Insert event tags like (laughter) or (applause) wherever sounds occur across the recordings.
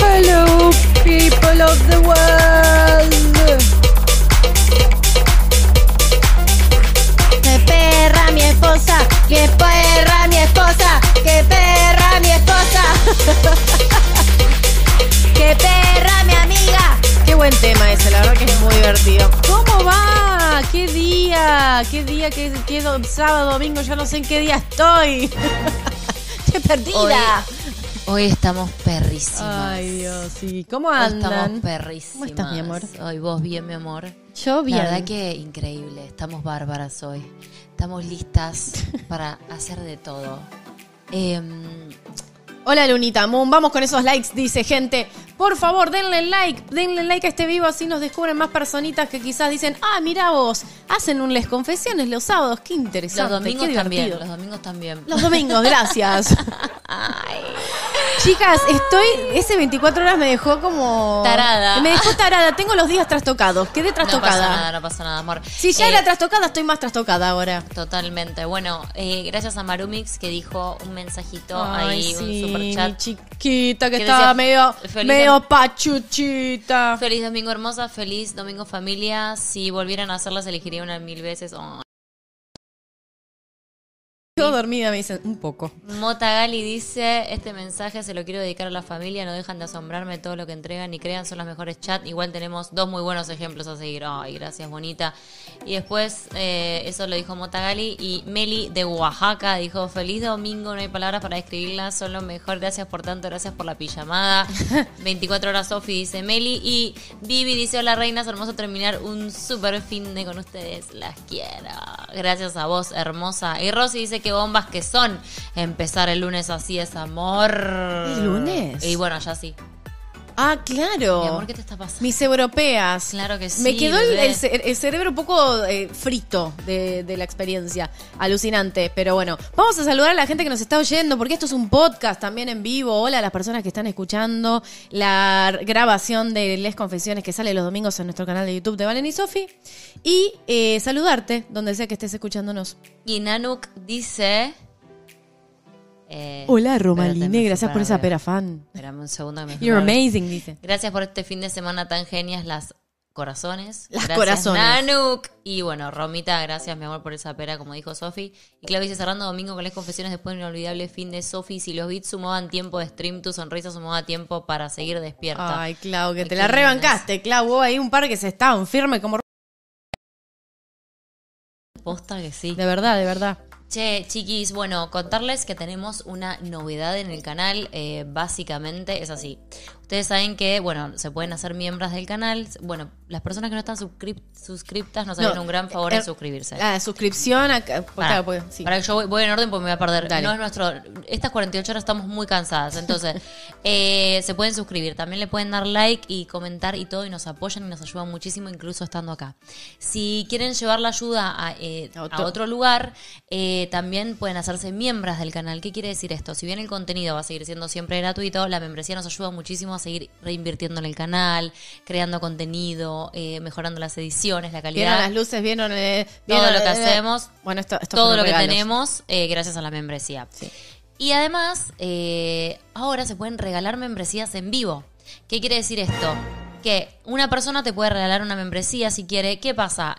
Hello, people of the world. ¡Qué perra mi esposa! ¡Qué perra mi esposa! ¡Qué perra mi esposa! ¡Qué perra mi amiga! Qué buen tema ese, la verdad que es muy divertido. ¿Cómo va? ¿Qué día? ¿Qué día? ¿Qué, qué do- sábado, domingo? Ya no sé en qué día estoy. ¡Qué (laughs) perdida! Hoy estamos perrísimas. Ay, Dios, sí. ¿Cómo Hoy andan? estamos perrísimas. ¿Cómo estás, mi amor? Hoy vos bien, mi amor. Yo bien. La verdad que increíble. Estamos bárbaras hoy. Estamos listas (laughs) para hacer de todo. Em, Hola Lunita Moon, vamos con esos likes, dice gente. Por favor, denle like, denle like a este vivo, así nos descubren más personitas que quizás dicen, ah, mira vos, hacen un Les Confesiones los sábados, qué interesante. los domingos qué también. divertido". Los domingos también. Los domingos, gracias. (laughs) Chicas, estoy. Ese 24 horas me dejó como. Tarada. Me dejó tarada. Tengo los días trastocados. Quedé No pasa trastocada. nada, no pasa nada, amor. Si ya Eh, era trastocada, estoy más trastocada ahora. Totalmente. Bueno, eh, gracias a Marumix que dijo un mensajito Ay, ahí, sí, un mi superchat. chiquita que Que estaba decía, medio, pachuchita. Feliz domingo hermosa, feliz domingo familia. Si volvieran a hacerlas, elegiría una mil veces. Oh. Yo dormida me dicen un poco. Mota Gali dice, este mensaje se lo quiero dedicar a la familia, no dejan de asombrarme todo lo que entregan y crean, son los mejores chats. Igual tenemos dos muy buenos ejemplos a seguir. Ay, gracias, bonita. Y después, eh, eso lo dijo Mota Gali. Y Meli de Oaxaca dijo, feliz domingo, no hay palabras para describirla, son lo mejor, gracias por tanto, gracias por la pijamada. (laughs) 24 horas Sofi dice Meli. Y Vivi dice, hola reinas, hermoso terminar un super fin de con ustedes, las quiero. Gracias a vos, hermosa. Y Rosy dice que bombas que son empezar el lunes así es amor. ¿El lunes? Y bueno, ya sí. Ah, claro. Mi amor, ¿qué te está pasando? Mis europeas. Claro que sí. Me quedó el, cerebro un poco eh, frito de, de la experiencia. Alucinante. Pero bueno, vamos a saludar a la gente que nos está oyendo, porque esto es un podcast también en vivo. Hola a las personas que están escuchando la grabación de Les Confesiones que sale los domingos en nuestro canal de YouTube de Valen y Sofi. Y eh, saludarte donde sea que estés escuchándonos. Y Nanuk dice. Eh, Hola, Romaline. Gracias por esa pera fan. Espérame un segundo que me You're amazing, dice. Gracias por este fin de semana tan genias, las corazones. Las Gracias, corazones. Nanuk. Y bueno, Romita, gracias, mi amor, por esa pera, como dijo Sofi. Y Claudia dice, cerrando domingo con las confesiones después de un inolvidable fin de Sofi. Si los beats sumaban tiempo de stream, tu sonrisa sumaba tiempo para seguir despierta. Ay, Clau, que Ay, te la rebancaste, Clau. Vos ahí un par que se estaban firme como... Posta que sí. De verdad, de verdad. Che, chiquis, bueno, contarles que tenemos una novedad en el canal. eh, básicamente es así. Ustedes saben que, bueno, se pueden hacer miembros del canal. Bueno, las personas que no están suscrip- suscriptas nos No, un gran favor eh, en suscribirse. La suscripción acá. pues, pues, sí. pará que yo voy, voy en orden porque me voy a perder. Dale. No es nuestro. Estas 48 horas estamos muy cansadas. Entonces, (laughs) eh, se pueden suscribir. También le pueden dar like y comentar y todo. Y nos apoyan y nos ayudan muchísimo, incluso estando acá. Si quieren llevar la ayuda a, eh, A a otro- otro, lugar, eh, también pueden hacerse miembros del canal. ¿Qué quiere decir esto? Si bien el contenido va a seguir siendo siempre gratuito, la membresía nos ayuda muchísimo a seguir reinvirtiendo en el canal, creando contenido, eh, mejorando las ediciones, la calidad Vieron las luces, vieron, eh, todo vieron, lo que hacemos, Bueno, esto, estos todo lo que tenemos eh, gracias a la membresía. Sí. Y además, ahora se pueden regalar membresías en vivo. ¿Qué quiere decir esto? Que una persona te puede regalar una membresía si quiere. ¿Qué pasa?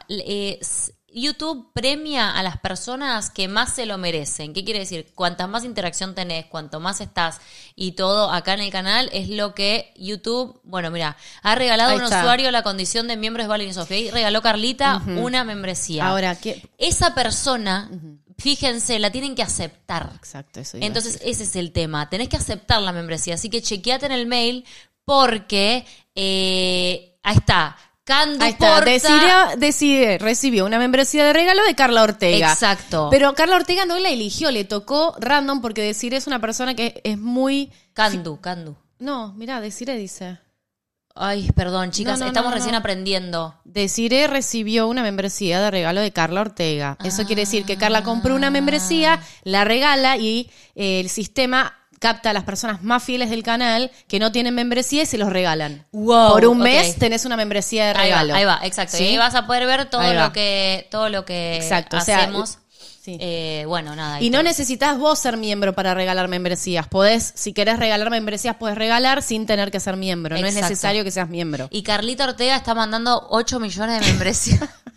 YouTube premia a las personas que más se lo merecen. ¿Qué quiere decir? Cuanta más interacción tenés, cuanto más estás y todo acá en el canal, es lo que YouTube, bueno, mira, ha regalado a un está. usuario la condición de miembro de Valen y Sofía y regaló Carlita una membresía. Ahora, ¿qué? Esa persona, fíjense, la tienen que aceptar. Exacto, eso. Entonces, ese es el tema. Tenés que aceptar la membresía. Así que chequeate en el mail porque eh, ahí está. Candu Ahí está. Porta- Decide, decide, recibió una membresía de regalo de Carla Ortega. Exacto. Pero Carla Ortega no la eligió, le tocó random porque Desiree es una persona que es muy. Candu, Candu. No, mira, Desiree dice. Ay, perdón, chicas, No, no, estamos no, recién aprendiendo. Desiree recibió una membresía de regalo de Carla Ortega. Eso quiere decir que Carla compró una membresía, la regala y eh, el sistema capta a las personas más fieles del canal que no tienen membresía y se los regalan. Wow, Por un mes tenés una membresía de Ahí va, regalo. ahí va, exacto. ¿Sí? Y ahí vas a poder ver todo lo que todo lo que Exacto, o sea, hacemos. Sí. Eh, bueno, nada. Y no necesitas vos ser miembro para regalar membresías. Podés, si querés regalar membresías, podés regalar sin tener que ser miembro. No es necesario que seas miembro. Y Carlita Ortega está mandando 8 millones de membresías. (laughs)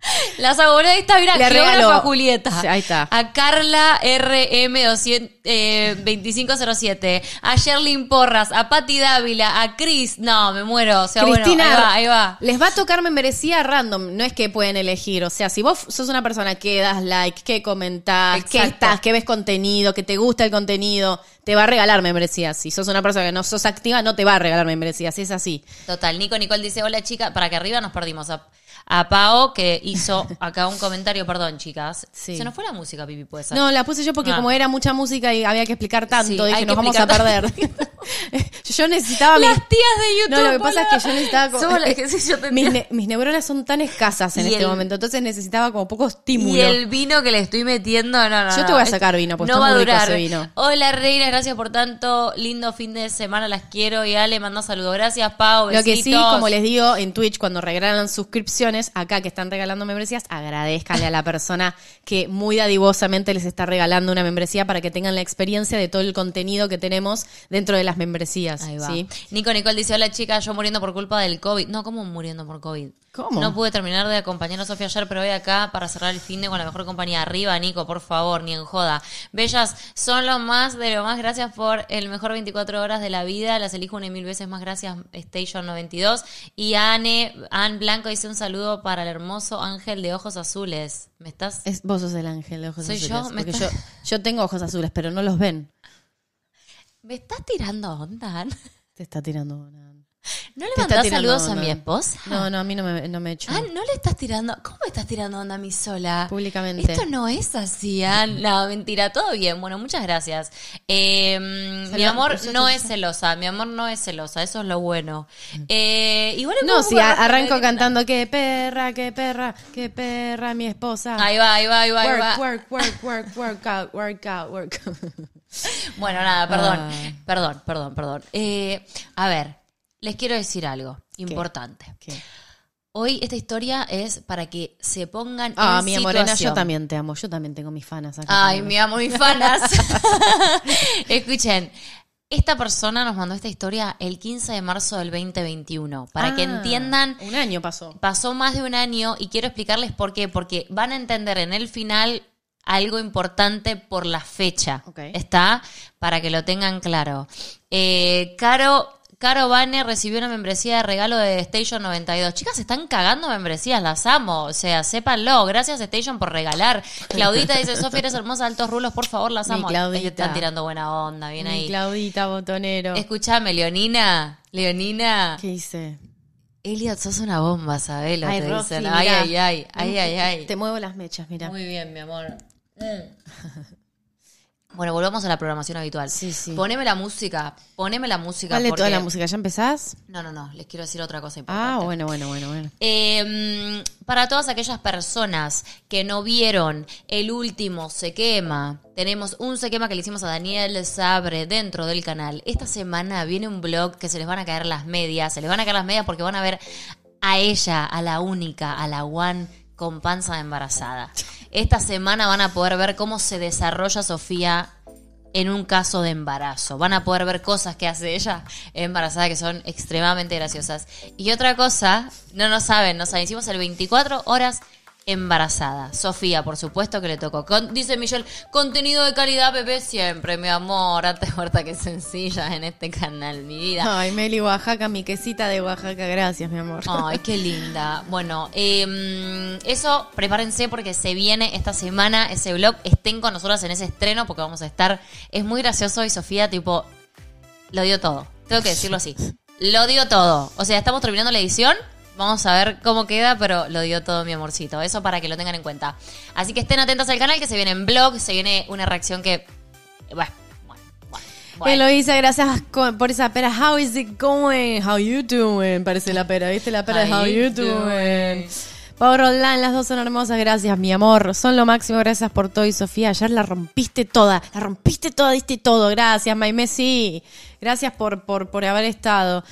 (laughs) La Le geógrafa regaló. Julieta. Ahí está. A Carla RM200, eh, 2507. A Sherlyn Porras. A Patti Dávila. A Chris. No, me muero. O sea, Cristina, bueno, ahí va, ahí va. les va a tocar membresía random, no es que pueden elegir. O sea, si vos sos una persona que das like, que comentás, que estás, que ves contenido, que te gusta el contenido, te va a regalar membresías. Si sos una persona que no sos activa, no te va a regalar membresías. Es así. Total, Nico Nicole dice, hola chica, para que arriba nos perdimos. A, a Pao, que hizo acá un comentario, perdón chicas. Sí. Se nos fue la música, Pipi, puede ser. No, la puse yo porque Ah. como era mucha música y había que explicar tanto, Sí, dije, nos vamos a perder. (laughs) yo necesitaba... Las mis- tías de YouTube. No, lo que pasa es que yo necesitaba... como- Somos las que (laughs) sí, yo te mis, ne- mis neuronas son tan escasas en Y este el- momento, entonces necesitaba como poco estímulo. Y el vino que le estoy metiendo, no, no, Yo no, te voy a sacar vino, porque no está va a muy rico durar. ese vino. Hola, reina, gracias por tanto lindo fin de semana, las quiero. Y Ale, manda saludos. Gracias, Pau, Lo que sí, besitos. como les digo en Twitch, cuando regalan suscripciones, acá que están regalando membresías, agradezcanle a la persona que muy dadivosamente les está regalando una membresía para que tengan la experiencia de todo el contenido que tenemos dentro de las membresías. Ahí va. ¿sí? Nico Nicole dice, hola chica, yo muriendo por culpa del COVID. No, ¿cómo muriendo por COVID? ¿Cómo? No pude terminar de acompañar a Sofía ayer, pero voy acá para cerrar el fin de con la mejor compañía. Arriba, Nico, por favor, ni en joda. Bellas, son lo más de lo más. Gracias por el mejor 24 horas de la vida. Las elijo una y mil veces más. Gracias, Station 92. Y Anne, Anne Blanco dice un saludo para el hermoso ángel de ojos azules. ¿Me estás? Es, vos sos el ángel de ojos ¿Soy azules. yo? ¿Me porque está- yo, yo tengo ojos azules, pero no los ven. ¿Me estás tirando onda, Anne? Te está tirando una... ¿No le mandás saludos a mi esposa? No, no, a mí no me, no me echo. Ah, no le estás tirando. ¿Cómo estás tirando onda a mí sola? Públicamente. Esto no es así, Ann. No, mentira, todo bien. Bueno, muchas gracias. Eh, mi amor no es celosa. Mi amor no es celosa. Eso es lo bueno. Eh, igual No, si arranco cantando, qué perra, qué perra, qué perra, mi esposa. Ahí va, ahí va, ahí va, ahí va. Work, work, work, work, work out, work out, work out. (laughs) Bueno, nada, perdón. Ah. Perdón, perdón, perdón. Eh, a ver, les quiero decir algo importante. ¿Qué? Hoy esta historia es para que se pongan Ah, en mi morena, yo situación. también te amo. Yo también tengo mis fanas acá. Ay, mi amo, mis fanas. (laughs) (laughs) Escuchen, esta persona nos mandó esta historia el 15 de marzo del 2021. Para que Ah, entiendan, Un año pasó. pasó más de un año y quiero explicarles por qué. Porque van a entender en el final algo importante por la fecha. ¿Está? Para que lo tengan claro. Eh, Caro. Caro Vane recibió una membresía de regalo de Station 92. Chicas, se están cagando membresías, las amo. O sea, sépanlo. Gracias, Station, por regalar. (laughs) Claudita dice, Sofía, eres hermosa, altos rulos, por favor, las Mi amo. Claudita. Están tirando buena onda, bien Mi ahí. Claudita Botonero. Escúchame, Leonina. Leonina. ¿Qué hice? Elliot, sos una bomba, sabelo, Ay, te Rosy, dicen. Ay, ay, ay, ay, ay, ay. Te muevo las mechas, mira. Muy bien, mi amor. (laughs) Bueno, volvamos a la programación habitual. Sí, sí. Poneme la música, poneme la música. ¿Cuál de porque... toda la música? ¿Ya empezás? No, no, no, les quiero decir otra cosa importante. Ah, bueno, bueno, bueno, bueno. Eh, para todas aquellas personas que no vieron el último Se Quema, tenemos un Se Quema que le hicimos a Daniel Sabre dentro del canal. Esta semana viene un blog que se les van a caer las medias, se les van a caer las medias porque van a ver a ella, a la única, a la one con panza de embarazada. Esta semana van a poder ver cómo se desarrolla Sofía en un caso de embarazo. Van a poder ver cosas que hace ella embarazada que son extremadamente graciosas. Y otra cosa, no nos saben, nos hicimos el 24 horas embarazada. Sofía, por supuesto que le tocó. Con- dice Michelle, contenido de calidad, Pepe, siempre, mi amor. Antes muerta que sencilla en este canal, mi vida. Ay, Meli Oaxaca, mi quesita de Oaxaca, gracias, mi amor. Ay, qué (laughs) linda. Bueno, eh, eso, prepárense porque se viene esta semana ese blog. Estén con nosotros en ese estreno porque vamos a estar. Es muy gracioso y Sofía, tipo, lo dio todo. Tengo que decirlo así. Lo dio todo. O sea, estamos terminando la edición. Vamos a ver cómo queda, pero lo dio todo mi amorcito. Eso para que lo tengan en cuenta. Así que estén atentos al canal, que se viene en blog, se viene una reacción que. Bueno, bueno, bueno. bueno. Eloisa, gracias por esa pera. How is it going? How you doing? Parece la pera, ¿viste? La pera de How how you doing. doing. Online, las dos son hermosas, gracias, mi amor. Son lo máximo, gracias por todo. Y Sofía, ayer la rompiste toda, la rompiste toda, diste todo. Gracias, My Messi. Gracias por, por, por haber estado.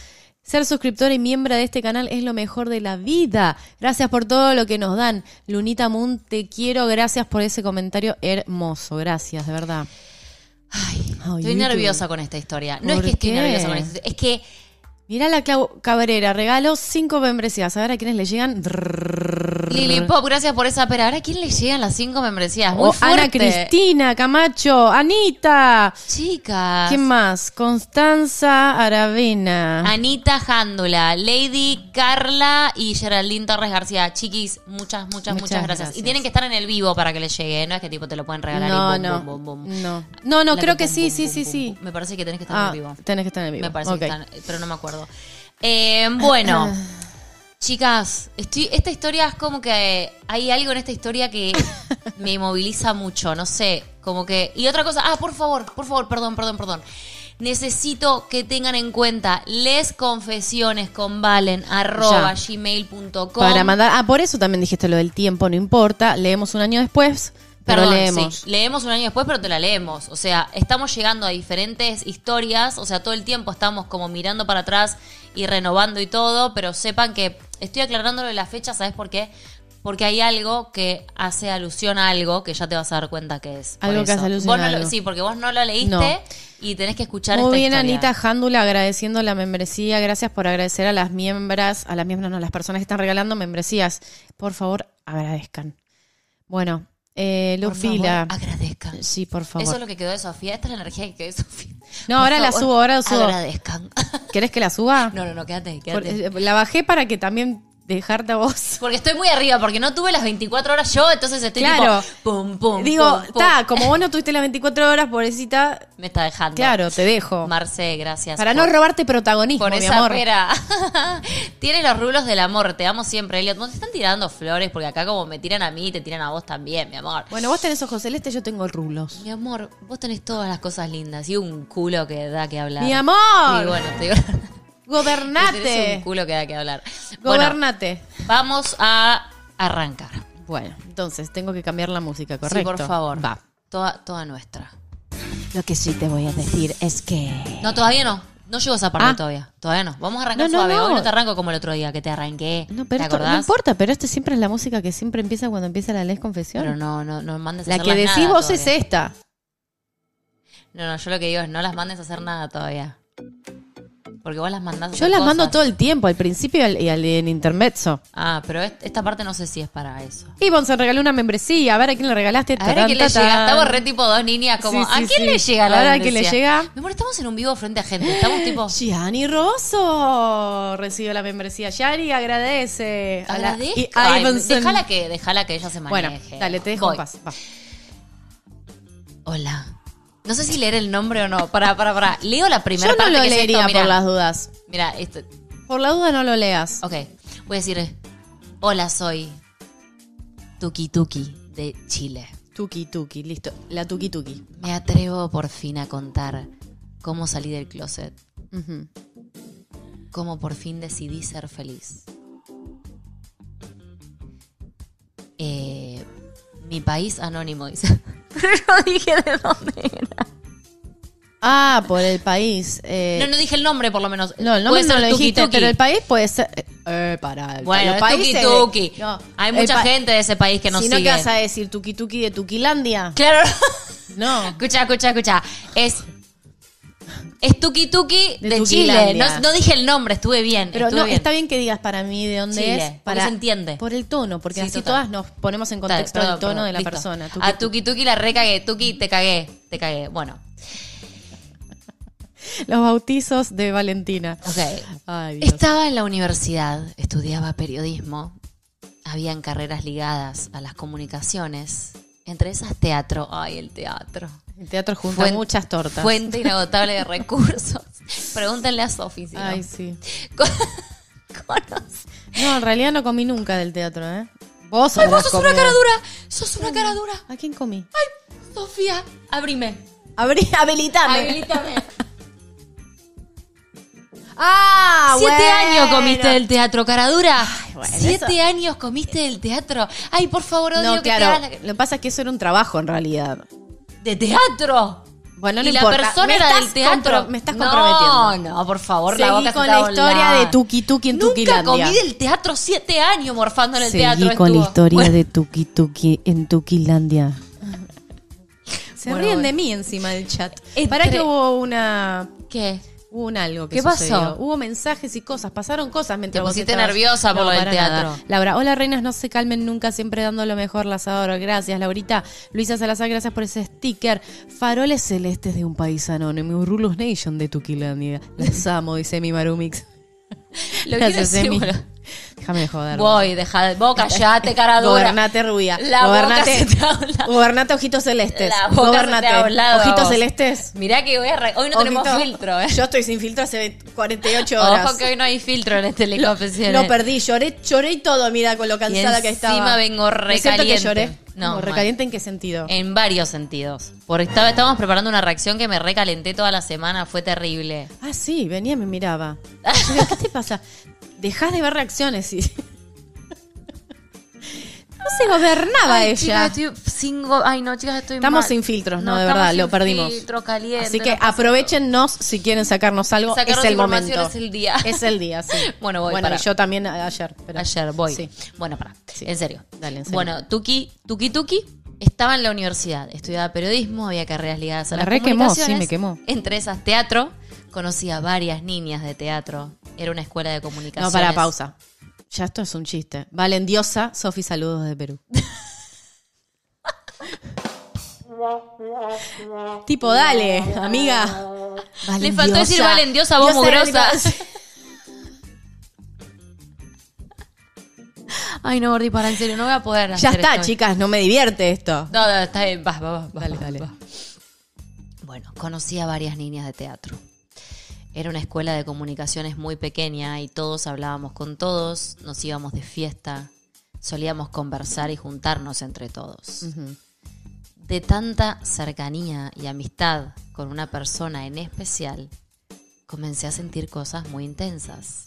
Ser suscriptor y miembro de este canal es lo mejor de la vida. Gracias por todo lo que nos dan. Lunita Moon, te quiero. Gracias por ese comentario hermoso. Gracias, de verdad. Ay, estoy YouTube. nerviosa con esta historia. No es ¿Por que estoy qué? nerviosa con esta historia, es que Mirá la Clau Cabrera. Regaló cinco membresías. A ver a quiénes le llegan. Lili Pop, gracias por esa pera. Ahora, ¿a quién le llegan las cinco membresías? Muy O Ana. Cristina, Camacho, Anita. Chicas. ¿Quién más? Constanza Aravena. Anita Jándula, Lady Carla y Geraldine Torres García. Chiquis, muchas, muchas, muchas, Muchas gracias. gracias. Y tienen que estar en el vivo para que les llegue, no es que tipo te lo pueden regalar No, y no, bum, bum, bum. no. No, no, La creo que sí, sí, sí, sí. Me parece que tenés que estar Ah, en el vivo. tenés que estar en el vivo. Me parece que están, pero no me acuerdo. Eh, bueno, (clears throat) chicas, estoy, esta historia es como que hay algo en esta historia que (laughs) me moviliza mucho, no sé, como que... Y otra cosa, ah, por favor, por favor, perdón, perdón, perdón. Necesito que tengan en cuenta les confesiones con valen arroba gmail.com Para mandar. Ah, por eso también dijiste lo del tiempo, no importa. Leemos un año después, Perdón, leemos. sí, leemos un año después, pero te la leemos. O sea, estamos llegando a diferentes historias, o sea, todo el tiempo estamos como mirando para atrás y renovando y todo, pero sepan que estoy aclarándolo la fecha, ¿sabes por qué? Porque hay algo que hace alusión a algo que ya te vas a dar cuenta que es. Algo que hace alusión a algo. sí, porque vos no lo leíste No. y tenés que escuchar Muy esta bien, historia. Anita Jándula, agradeciendo la membresía. Gracias por agradecer a las miembros, a las miembros, no, a las personas que están regalando membresías. Por favor, agradezcan. Bueno, eh, Por favor, Lufila. agradezcan. Sí, por favor. Eso es lo que quedó de Sofía. Esta es la energía que quedó de Sofía. No, Por ahora la subo, ahora la subo. Agradezcan. ¿Querés que la suba? No, no, no, quédate, quédate. eh, la bajé para que también dejarte a vos. (laughs) Porque estoy muy arriba, porque no tuve las 24 horas yo, entonces estoy Claro. tipo pum, pum, Digo, está, como vos no tuviste las 24 horas, pobrecita, (laughs) Me está dejando. claro, te dejo. Marce, gracias. Para por- no robarte protagonismo, Por mi esa amor. pera. (laughs) Tienes los rulos del amor, te amo siempre, Elliot. No te están tirando flores, porque acá como me tiran a mí, te tiran a vos también, mi amor. Bueno, vos tenés ojos celestes, yo tengo rulos. Mi amor, vos tenés todas las cosas lindas y un culo que da que hablar. Mi amor, Y bueno, te digo. Tenés un gobernate. culo que da que hablar. Bueno, Gobernate. vamos a arrancar. Bueno, entonces tengo que cambiar la música, ¿correcto? Sí, por favor. Va. Toda, toda nuestra. Lo que sí te voy a decir es que. No, todavía no. No llegó esa parte Ah. todavía. Todavía no. Vamos a arrancar No, no, suave. no. Hoy no te arranco como el otro día que te arranqué. No, pero ¿Te esto, no importa, pero este siempre es la música que siempre empieza cuando empieza la Les Confesión. Pero no, no, no mandes a la que decís nada vos todavía. es esta. No, no, yo lo que digo es no las mandes a hacer nada todavía. Porque vos las mandás Yo las mando todo el tiempo, al principio y al, y al en intermezzo. Ah, pero est- esta parte no sé si es para eso. Y vos se regaló una membresía, a ver a quién le regalaste. A ver a quién le llega. Estamos re tipo dos niñas como, Sí, sí, ¿a quién sí. le llega la Ahora a quién le membresía? llega. Mi amor, estamos en un vivo frente a gente. Estamos tipo... (gasps) Gianni Rosso recibió la membresía. Gianni agradece. a la- Agradezco. Ay, déjala que, déjala que ella se Bueno, maneje. dale, te dejo Voy. en paz. Va. Hola. No sé si leer el nombre o no. Para, para, para. Leo la primera Yo no parte lo que es leería por las dudas. Mira, esto. Por la duda no lo leas. Ok. Voy a decir. Hola, soy Tuki Tuki de Chile. Tuki tuki, listo. La tuki tuki. Me atrevo por fin a contar cómo salí del closet. Ujú. Cómo por fin decidí ser feliz. Eh, mi país anónimo, dice. (laughs) Pero yo dije de dónde era. Ah, por el país. eh, No, no dije el nombre, por lo menos. No, el nombre no lo Tuki dijiste, Tuki. pero el país puede ser. Eh, eh, para. Bueno, los es países Tuki Tuki. No, Hay el mucha gente de ese país que nos si no, sigue. ¿qué vas a decir? Tuki tuki de Tuquilandia. Claro. (laughs) No. escucha, escucha, escucha. Es. Es Tuki Tuki De de, Chile. No, no dije el nombre, estuve bien. Pero estuve no, bien. está bien que digas para mí de dónde Chile, es. Para, se entiende. Por el tono, porque Sí, así total. todas nos ponemos en contexto el tono perdón, de la listo. persona. A Tuki Tuki la recagué. Tuki, te cagué. Te cagué. Bueno, (laughs) Los bautizos de Valentina. ok. Ay. Estaba en la universidad, estudiaba periodismo. Habían carreras ligadas a las comunicaciones. Entre esas teatro. Ay, el teatro. El teatro junta Fuen- muchas tortas. Fuente inagotable de recursos. (laughs) Pregúntenle a Sofi si no. Ay, sí. (laughs) No, en realidad no comí nunca del teatro, ¿eh? Vos Ay, vos sos una cara dura. Sos una cara dura. ¿A quién comí? Sofía, abrime. Abrí, (laughs) habilitame. Habilitame. Ah, Siete bueno. años comiste del teatro, cara dura. bueno, Siete eso- años comiste del teatro. Ay, por favor, odio No, que te claro. la- Lo que pasa es que eso era un trabajo en realidad. ¿De teatro? Bueno, no y la importa. persona Me era del teatro. me estás no, comprometiendo. No, por favor, Seguí la boca se con la historia de Tuki Tuki en Nunca Tuquilandia. comí del teatro siete años morfando en el Seguí teatro. con la estuvo. historia Bueno, de Tuki Tuki en Tuquilandia. (laughs) Se Bueno, ríen bueno. de mí encima del chat. Entre- Para que hubo una ¿Qué? Hubo un algo que ¿Qué pasó? Hubo mensajes y cosas, pasaron cosas mientras Te vos pusiste estabas- nerviosa por lo del para teatro. nada. Laura, hola reinas, no se calmen nunca, siempre dando lo mejor, las adoro. Gracias, Laurita. Luisa Salazar, gracias por ese sticker. Faroles celestes de un país anónimo. Rulos Nation de Tuquilandia. Las amo, dice mi Marumix. Lo Gracias, quiero Emi. decir, Déjame de joder. Voy, deja, vos callate, cara dura. Gobernate rubia. La boca gobernate, se te gobernate ojitos celestes. La boca se gobernate. te ha hablado a ojitos vos. celestes. Mirá que voy a hoy no tenemos filtro, ¿eh? Yo estoy sin filtro hace 48 horas. Ojo que hoy no hay filtro en este Lo, teleconfesiones. lo perdí, lloré, lloré y todo, mira, con lo cansada que estaba. encima vengo ¿No es que recaliente. lloré? No, ¿Cómo, mal. ¿Recaliente en qué sentido? En varios sentidos. Porque estaba, estábamos preparando una reacción que me recalenté toda la semana, fue terrible. Ah, sí, venía y me miraba. (laughs) ¿Qué te pasa? Dejás de ver reacciones y... (laughs) No se gobernaba Ay, ella. chicas, estoy Ay, no, chicas, estoy Estamos mal. sin filtros, no, de verdad, sin lo perdimos. filtro, caliente, Así que no aprovechenos si quieren sacarnos algo. Sacarnos es el momento. es el día. (laughs) Es el día, sí. (laughs) Bueno, voy, Bueno, para. y yo también a- ayer. pero- Ayer voy. Sí. Bueno, para. Sí. En serio. Dale, en serio. Bueno, Tuki, Tuki Tuki estaba en la universidad. Estudiaba periodismo, había carreras ligadas a Me las re quemó, sí, comunicaciones. me quemó. Entre esas, teatro. Conocía varias niñas de teatro. Era una escuela de No, comunicaciones. para pausa. Ya esto es un chiste. Valendiosa, Sofi, saludos de Perú. (laughs) tipo, dale, amiga. Le faltó decir valendiosa, vos mugrosa. Ay, no, Gordi, para, en serio, no voy a poder Ya hacer está, esto. chicas, no me divierte esto. No, no, está bien, va, va, va, va, Dale, dale. va. Bueno, conocí a varias niñas de teatro. Era una escuela de comunicaciones muy pequeña y todos hablábamos con todos, nos íbamos de fiesta, solíamos conversar y juntarnos entre todos. De tanta cercanía y amistad con una persona en especial, comencé a sentir cosas muy intensas.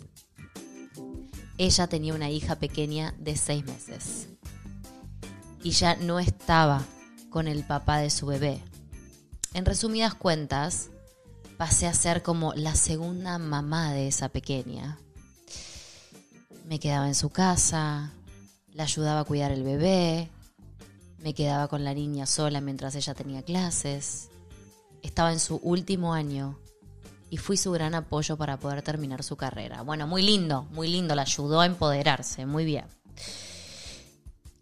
Ella tenía una hija pequeña de seis meses y ya no estaba con el papá de su bebé. En resumidas cuentas, pasé a ser como la segunda mamá de esa pequeña. Me quedaba en su casa, la ayudaba a cuidar el bebé, me quedaba con la niña sola mientras ella tenía clases. Estaba en su último año y fui su gran apoyo para poder terminar su carrera. Bueno, muy lindo, muy lindo, la ayudó a empoderarse, muy bien.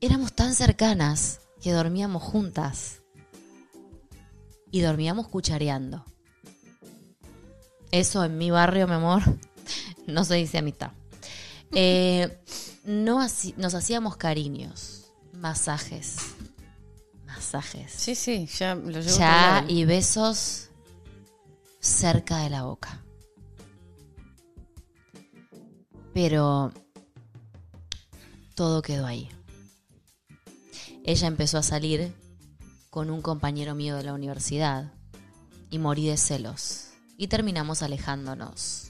Éramos tan cercanas que dormíamos juntas y dormíamos cuchareando. Eso en mi barrio, mi amor, no se dice amistad. Eh, no nos hacíamos cariños, masajes, masajes. Sí, sí, ya lo llevo. Ya y besos cerca de la boca. Pero todo quedó ahí. Ella empezó a salir con un compañero mío de la universidad y morí de celos. Y terminamos alejándonos.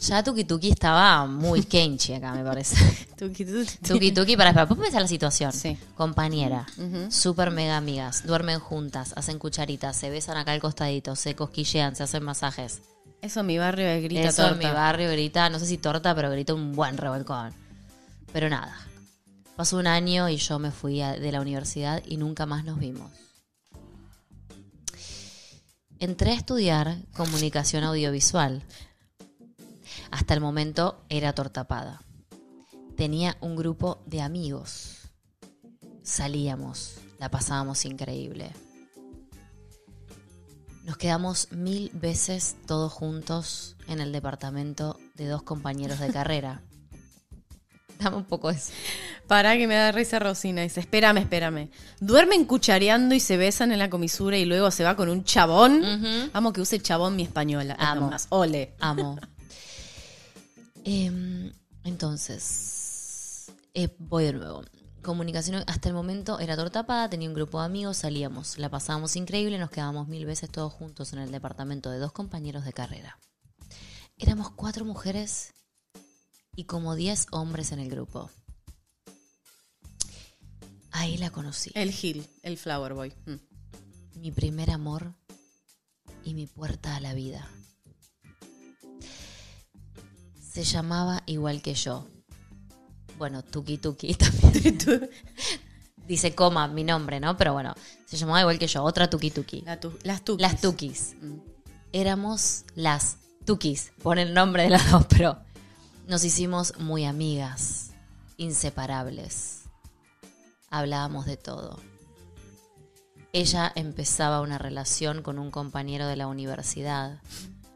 Ya Tuki Tuki estaba muy kenchi acá, me parece. (laughs) Tuki, tuki. Tuki Tuki, para, para, vos pensás la situación. Sí. Compañera, Ujú. super mega amigas, duermen juntas, hacen cucharitas, se besan acá al costadito, se cosquillean, se hacen masajes. Eso en mi barrio grita Eso en mi torta. barrio grita, no sé si torta, pero grita un buen revolcón. Pero nada. Pasó un año y yo me fui de la universidad y nunca más nos vimos. Entré a estudiar comunicación audiovisual. Hasta el momento era tortapada. Tenía un grupo de amigos. Salíamos, la pasábamos increíble. Nos quedamos mil veces todos juntos en el departamento de dos compañeros de carrera. (laughs) Dame un poco eso. Pará que me da risa Rosina. Dice, espérame, espérame. Duermen cuchareando y se besan en la comisura y luego se va con un chabón. Ujú. Amo que use chabón mi española. es Amo. lo más. Ole. Amo. Em, entonces, eh, voy de nuevo. Comunicación hasta el momento era tortapada, tenía un grupo de amigos, salíamos, la pasábamos increíble, nos quedábamos mil veces todos juntos en el departamento de dos compañeros de carrera. Éramos cuatro mujeres y como diez hombres en el grupo. Ahí la conocí. El Gil, el Flower Boy. Mm. mi primer amor y mi puerta a la vida. Se llamaba igual que yo. Bueno, Tuki Tuki (laughs) también. Dice coma mi nombre, ¿no? Pero bueno, se llamaba igual que yo, otra Tuki Tuki. La tu- las tukis. Las Tukis. Mm. Éramos las Tukis, pone el nombre de las dos, pero nos hicimos muy amigas, inseparables. Hablábamos de todo. Ella empezaba una relación con un compañero de la universidad.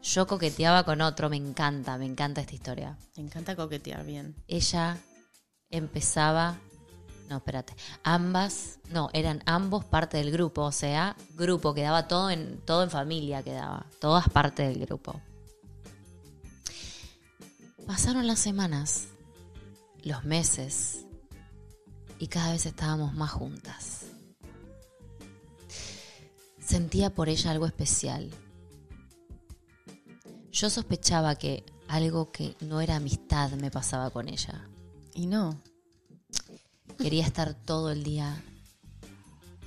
Yo coqueteaba con otro, me encanta, me encanta esta historia. Me encanta coquetear bien. Ella empezaba, no, espérate, ambas, no, eran ambos parte del grupo, o sea, grupo, quedaba todo en, todo en familia, quedaba, todas parte del grupo. Pasaron las semanas, los meses, y cada vez estábamos más juntas. Sentía por ella algo especial. Yo sospechaba que algo que no era amistad me pasaba con ella. Y no. Quería estar todo el día,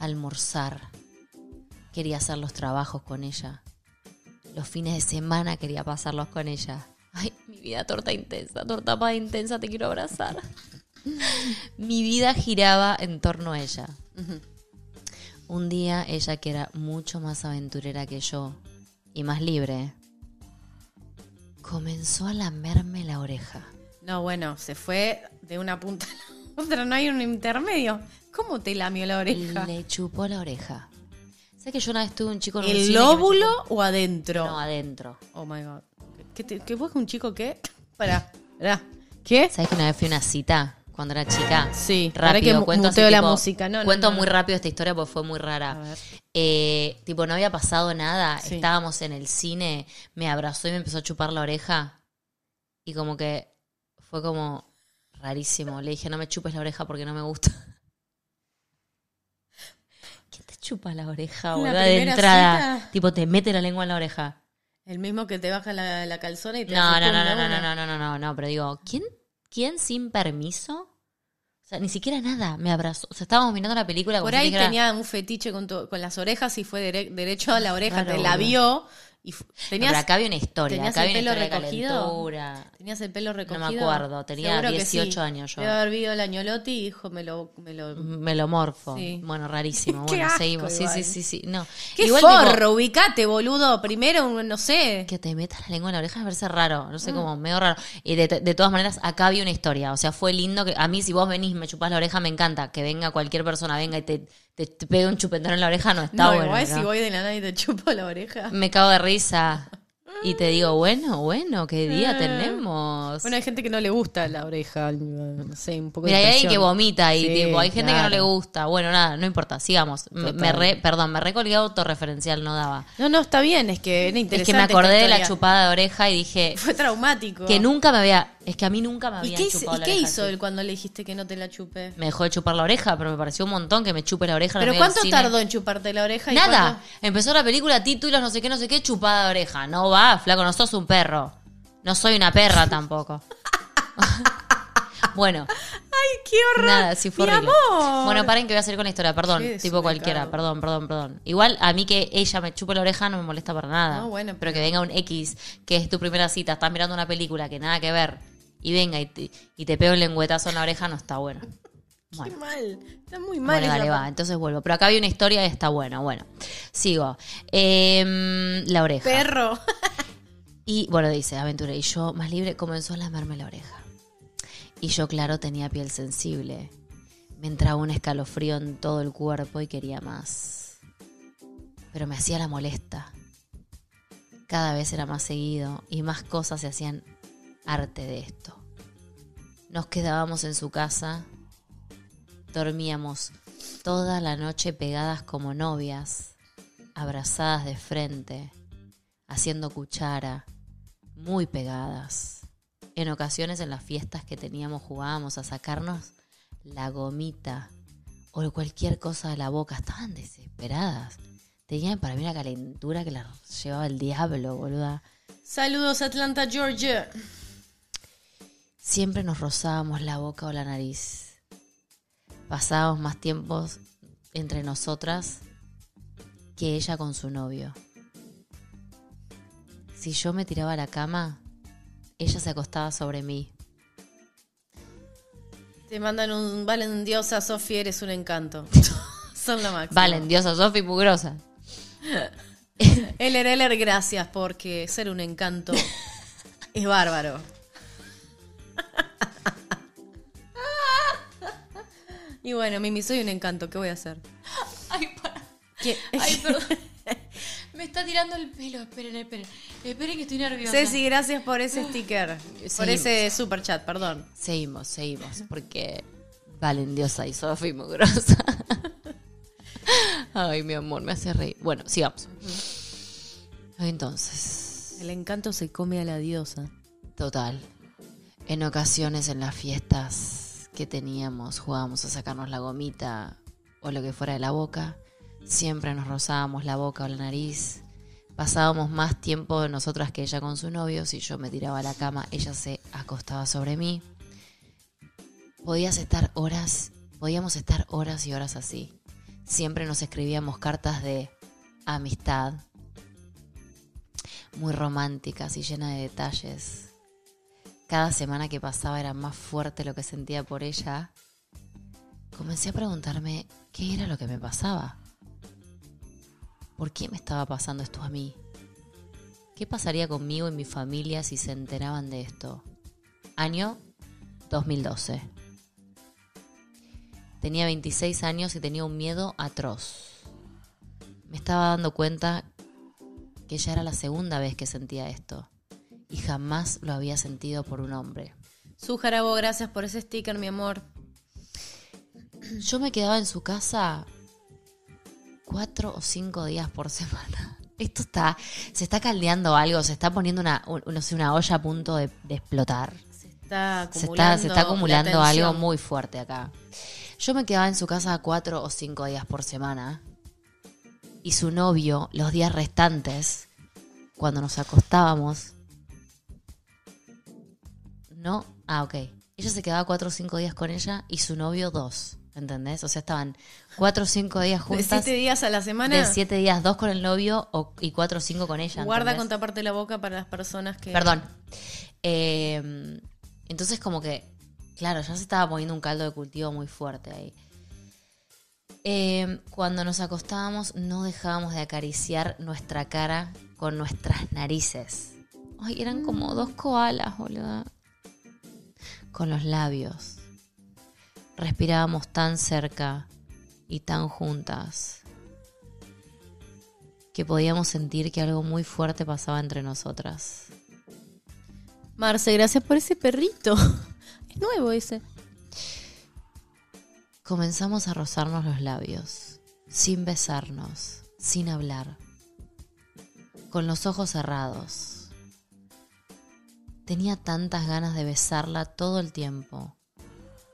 almorzar. Quería hacer los trabajos con ella. Los fines de semana quería pasarlos con ella. Ay, vida torta intensa, torta más intensa, te quiero abrazar. (laughs) mi vida giraba en torno a ella. Un día ella, que era mucho más aventurera que yo y más libre, comenzó a lamerme la oreja. No, bueno, se fue de una punta a la (laughs) otra, no hay un intermedio. ¿Cómo te lamió la oreja? Le chupó la oreja. ¿Sabes que yo una vez tuve un chico en ¿El lóbulo o adentro? No, adentro. Oh my god. ¿Qué, te, qué vos un chico qué? (coughs) Pará, pará. ¿Qué? ¿Sabes que una vez fui a una cita cuando era chica? Sí, que rápido, mu- cuento así, la tipo- música. No, no, cuento no, no. muy rápido esta historia porque fue muy rara. Eh, tipo, no había pasado nada. Sí. Estábamos en el cine, me abrazó y me empezó a chupar la oreja. Y como que fue como rarísimo. Le dije, no me chupes la oreja porque no me gusta. (laughs) ¿Quién te chupa la oreja, La boluda, de entrada? cita. Tipo, te mete la lengua en la oreja. El mismo que te baja la, la calzona y te No, hace no, no, no, no, no, no, no, no, no, pero digo, ¿quién, ¿quién sin permiso? O sea, ni siquiera nada, me abrazó. O sea, estábamos mirando la película Por ahí tenía un fetiche con, tu- con las orejas y fue dere- derecho a la oreja. Claro, te la vio y No, tenías, pero acá había una historia, ¿tenías acá el pelo recogido? tenías el pelo No recogido. me acuerdo, tenía Seguro que 18 sí. años yo. Debe haber visto el añolotti y dijo, me lo... Me lo... Melomorfo. Sí. Bueno, (laughs) rarísimo. Qué Bueno, asco seguimos. Sí, igual. sí, sí, sí. No. ¡Qué Igual, tipo, forro! ubicate, boludo. Primero, no sé. que te metas la lengua en la oreja me parece raro, Mm. no sé, como medio raro. Y de, de todas maneras, acá había una historia, o sea, fue lindo que a mí si vos venís y me chupás la oreja, me encanta, que venga cualquier persona, venga y te, te, te pegue un chupetón en la oreja, no está no, bueno. igual ¿no? si voy de la nada y te chupo la oreja. Me cago de risa y te digo, bueno, bueno, qué día Ah. tenemos. Bueno, hay gente que no le gusta la oreja, no sé, un poco Mira, de hay alguien que vomita y Sí, tipo, hay gente que no le gusta. Bueno, nada, no importa, sigamos. Me, me re, perdón, me recolgué autorreferencial, no daba. No, no, está bien, es que era Es interesante. que me acordé de la chupada de oreja y dije Fue traumático. que nunca me había, es que a mí nunca me ¿Y habían qué, hizo- chupado y la qué oreja hizo así. él cuando le dijiste que no te la chupe? Me dejó de chupar la oreja, pero me pareció un montón que me chupe la oreja. en ¿Pero medio del cuánto cine. tardó en chuparte la oreja? y Nada. Empezó la película, títulos, no sé qué, no sé qué, chupada de oreja. No va, flaco, no sos un perro. No soy una perra (laughs) tampoco. (laughs) bueno, ¡Ay, qué horror! nada, sí fue ¡Mi horrible. amor! Bueno, paren que voy a seguir con la historia, perdón. Qué tipo cualquiera, desubicado. perdón, perdón, perdón. Igual a mí que ella me chupe la oreja no me molesta para nada. No, bueno, pero que venga un X, que es tu primera cita, estás mirando una película que nada que ver, y venga y te, y te pega un lengüetazo en la oreja, no está bueno. Qué Bueno. mal. Está muy mal. Bueno, parte. va. Entonces vuelvo. Pero acá había una historia y está bueno. Bueno, sigo. Em, la oreja. Perro. (laughs) Y bueno, dice, aventura. Y yo, más libre, comenzó a lamerme la oreja. Y yo, claro, tenía piel sensible. Me entraba un escalofrío en todo el cuerpo y quería más. Pero me hacía la molesta. Cada vez era más seguido y más cosas se hacían arte de esto. Nos quedábamos en su casa, dormíamos toda la noche pegadas como novias, abrazadas de frente, haciendo cuchara, muy pegadas. En ocasiones en las fiestas que teníamos jugábamos a sacarnos la gomita o cualquier cosa de la boca. Estaban desesperadas. Tenían para mí una calentura que la llevaba el diablo, boluda. Saludos, Atlanta, Georgia. Siempre nos rozábamos la boca o la nariz. Pasábamos más tiempos entre nosotras que ella con su novio. Si yo me tiraba a la cama, ella se acostaba sobre mí. Te mandan un Valen Diosa, Sofi, eres un encanto. (laughs) Son la máxima. Valen, diosa Sofi Mugrosa. (laughs) Eller, gracias porque ser un encanto (laughs) es bárbaro. Y bueno, Mimi, soy un encanto, ¿qué voy a hacer? (gasps) Ay, para. ¿Qué? Ay, (laughs) perdón. Me está tirando el pelo. Esperen, esperen. Esperen que estoy nerviosa. Ceci, gracias por ese sticker. Por ese super chat, perdón. Seguimos, seguimos. Porque Valen, diosa y Sofi Mugrosa. Ay, mi amor, me hace reír. Bueno, sigamos. Entonces, El encanto se come a la diosa. total. En ocasiones en las fiestas que teníamos, jugábamos a sacarnos la gomita o lo que fuera de la boca. Siempre nos rozábamos la boca o la nariz. Pasábamos más tiempo nosotras que ella con su novio. Si yo me tiraba a la cama, ella se acostaba sobre mí. Podías estar horas, podíamos estar horas y horas así. Siempre nos escribíamos cartas de amistad, muy románticas y llenas de detalles. Cada semana que pasaba era más fuerte lo que sentía por ella. Comencé a preguntarme qué era lo que me pasaba. ¿Por qué me estaba pasando esto a mí? ¿Qué pasaría conmigo y mi familia si se enteraban de esto? Año 2012. Tenía 26 años y tenía un miedo atroz. Me estaba dando cuenta que ya era la segunda vez que sentía esto y jamás lo había sentido por un hombre. Su Jarabo, gracias por ese sticker, mi amor. Yo me quedaba en su casa cuatro o cinco días por semana. (laughs) Esto está, se está caldeando algo, se está poniendo una, un- no sé, una olla a punto de, de explotar. Se está Se acumulando. está, se está acumulando la algo muy fuerte acá. Yo me quedaba en su casa cuatro o cinco días por semana. Y su novio, los días restantes, cuando nos acostábamos. No, ah, ok. Ella se quedaba cuatro o cinco días con ella y su novio dos. ¿Entendés? O sea, estaban cuatro o cinco días De juntas. siete días a la semana. De siete días, dos con el novio o- y cuatro o cinco con ella. Guarda ¿entendés? con taparte la boca para las personas que. Perdón. Eh, entonces como que, claro, ya se estaba poniendo un caldo de cultivo muy fuerte ahí. Eh, cuando nos acostábamos no dejábamos de acariciar nuestra cara con nuestras narices. Ay, eran como dos koalas, boludo. Con los labios. Respirábamos tan cerca y tan juntas que podíamos sentir que algo muy fuerte pasaba entre nosotras. Marce, gracias por ese perrito. (laughs) Es nuevo ese. Comenzamos a rozarnos los labios, sin besarnos, sin hablar, con los ojos cerrados. Tenía tantas ganas de besarla todo el tiempo,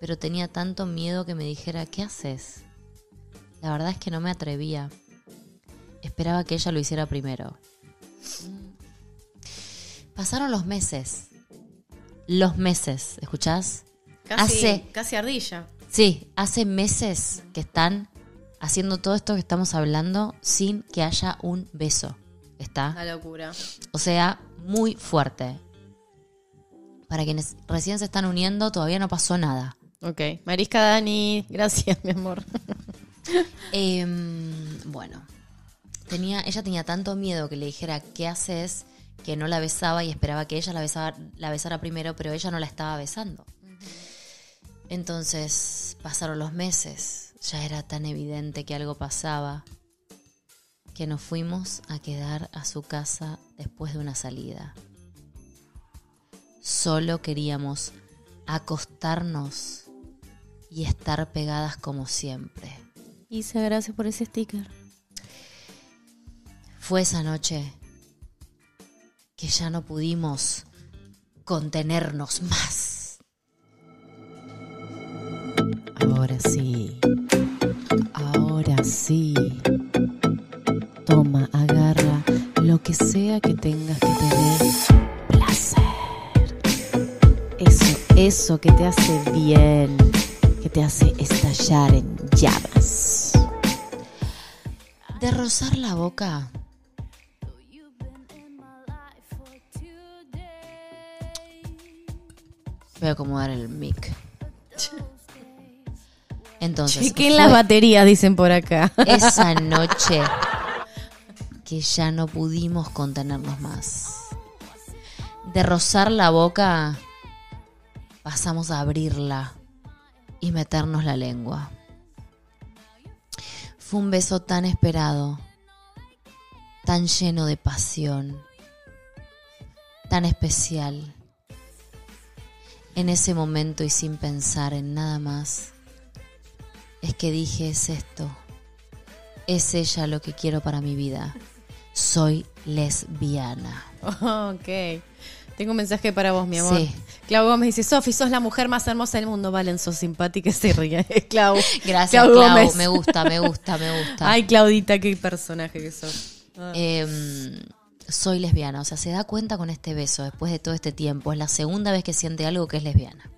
pero tenía tanto miedo que me dijera, ¿qué haces? La verdad es que no me atrevía. Esperaba que ella lo hiciera primero. Pasaron los meses. Los meses, ¿escuchás? Casi, Hace- casi ardilla. Sí, hace meses que están haciendo todo esto que estamos hablando sin que haya un beso. ¿Está? Una locura. O sea, muy fuerte. Para quienes recién se están uniendo, todavía no pasó nada. Ok. Marisca Dani, gracias, mi amor. (laughs) Em, bueno, tenía, ella tenía tanto miedo que le dijera qué haces que no la besaba y esperaba que ella la, la besara primero, pero ella no la estaba besando. Entonces pasaron los meses, ya era tan evidente que algo pasaba que nos fuimos a quedar a su casa después de una salida. Solo queríamos acostarnos y estar pegadas como siempre. Isa, gracias por ese sticker. Fue esa noche que ya no pudimos contenernos más. Ahora sí. Ahora sí. Toma, agarra lo que sea que tengas que Eso, que te hace bien, que te hace estallar en llamas. De rozar la boca. Voy a acomodar el mic. Entonces, Chequen las baterías, dicen por acá. esa (laughs) noche que ya no pudimos contenernos más. De rozar la boca, pasamos a abrirla y meternos la lengua. Fue un beso tan esperado, tan lleno de pasión, tan especial. En ese momento y sin pensar en nada más, es que dije es esto, es ella lo que quiero para mi vida. Soy lesbiana. (laughs) ok. Tengo un mensaje para vos, mi amor. Sí. Clau Gómez dice, Sofi, sos la mujer más hermosa del mundo. Valen, sos simpática y se ríe. (laughs) Clau. Gracias, Clau. Me gusta, me gusta, me (laughs) gusta. Ay, Claudita, qué personaje que sos. Em, soy lesbiana. O sea, se da cuenta con este beso después de todo este tiempo. Es la segunda vez que siente algo que es lesbiana.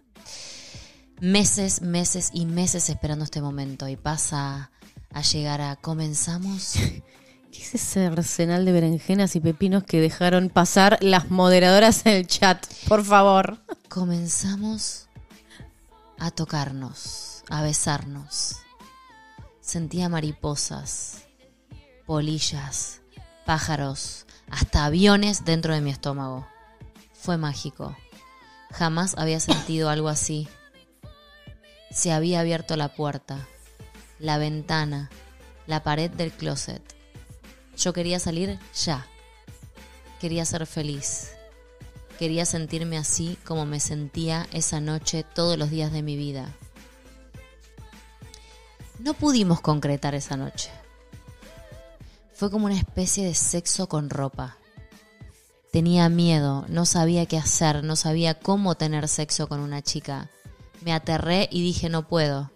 Meses, meses y meses esperando este momento. Y pasa a llegar a comenzamos. (laughs) ¿Qué es ese arsenal de berenjenas y pepinos que dejaron pasar las moderadoras en el chat? Por favor. Comenzamos a tocarnos, a besarnos. Sentía mariposas, polillas, pájaros, hasta aviones dentro de mi estómago. Fue mágico. Jamás había sentido algo así. Se había abierto la puerta, la ventana, la pared del closet. Yo quería salir ya. Quería ser feliz. Quería sentirme así como me sentía esa noche todos los días de mi vida. No pudimos concretar esa noche. Fue como una especie de sexo con ropa. Tenía miedo, no sabía qué hacer, no sabía cómo tener sexo con una chica. Me aterré y dije no puedo.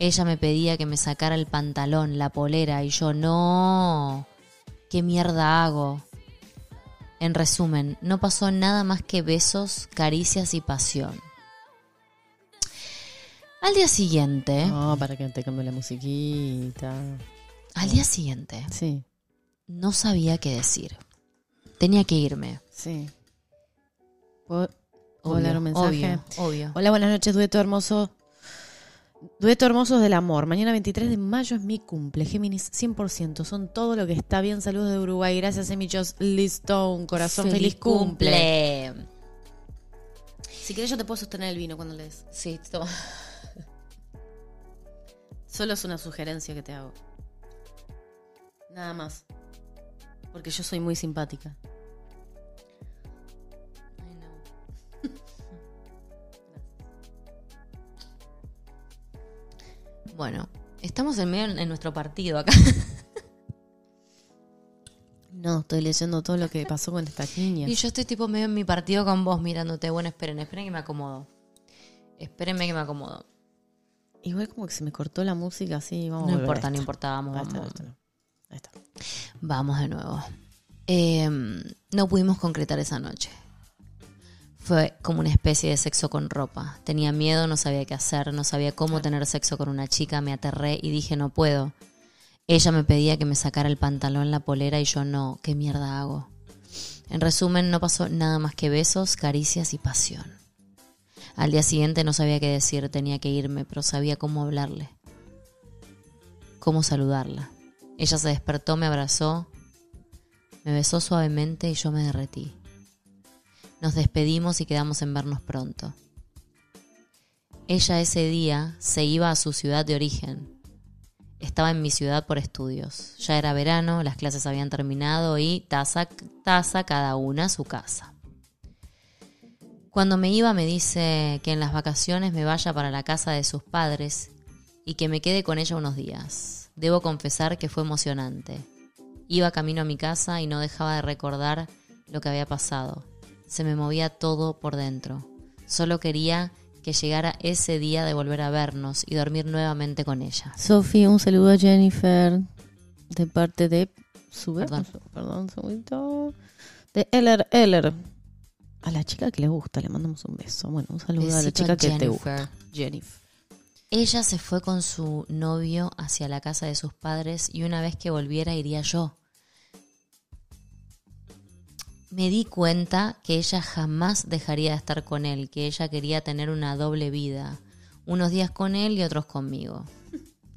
Ella me pedía que me sacara el pantalón, la polera, y yo no. ¿Qué mierda hago? En resumen, no pasó nada más que besos, caricias y pasión. Al día siguiente, No, para que te cambie la musiquita. al día siguiente, Sí, no sabía qué decir. Tenía que irme. sí. ¿Puedo, puedo leer un mensaje? Obvio, obvio. Hola, buenas noches, dueto hermoso. Dueto Hermosos del Amor. Mañana 23 de mayo es mi cumple. Géminis 100%. Son todo lo que está bien. Saludos de Uruguay. Gracias, Emichos. Listo. Un corazón. Feliz, cumple. Si querés, yo te puedo sostener el vino cuando lees. Sí, toma. (laughs) Solo es una sugerencia que te hago. Nada más. Porque yo soy muy simpática. Bueno, estamos en medio en nuestro partido acá. (laughs) No, estoy leyendo todo lo que pasó con estas niñas. Y yo estoy tipo medio en mi partido con vos mirándote. Bueno, esperen, esperen que me acomodo. Espérenme que me acomodo. Igual como que se me cortó la música así. Vamos No a importa, no esta. importa, vamos, vamos. ahí está. Ahí está. Vamos de nuevo. Eh, no pudimos concretar esa noche. Fue como una especie de sexo con ropa. Tenía miedo, no sabía qué hacer, no sabía cómo tener sexo con una chica, me aterré y dije no puedo. Ella me pedía que me sacara el pantalón, la polera y yo no, ¿qué mierda hago? En resumen, no pasó nada más que besos, caricias y pasión. Al día siguiente no sabía qué decir, tenía que irme, pero sabía cómo hablarle, cómo saludarla. Ella se despertó, me abrazó, me besó suavemente y yo me derretí. Nos despedimos y quedamos en vernos pronto. Ella ese día se iba a su ciudad de origen. Estaba en mi ciudad por estudios. Ya era verano, las clases habían terminado y taza, taza cada una a su casa. Cuando me iba me dice que en las vacaciones me vaya para la casa de sus padres y que me quede con ella unos días. Debo confesar que fue emocionante. Iba camino a mi casa y no dejaba de recordar lo que había pasado. Se me movía todo por dentro. Solo quería que llegara ese día de volver a vernos y dormir nuevamente con ella. Sofi, un saludo a Jennifer de parte de su Perdón. perdón, un segundito. De Eller Eller. A la chica que le gusta, le mandamos un beso. Bueno, un saludo a la chica a que te gusta. Jennifer. Ella se fue con su novio hacia la casa de sus padres y una vez que volviera iría yo. Me di cuenta que ella jamás dejaría de estar con él, que ella quería tener una doble vida, unos días con él y otros conmigo.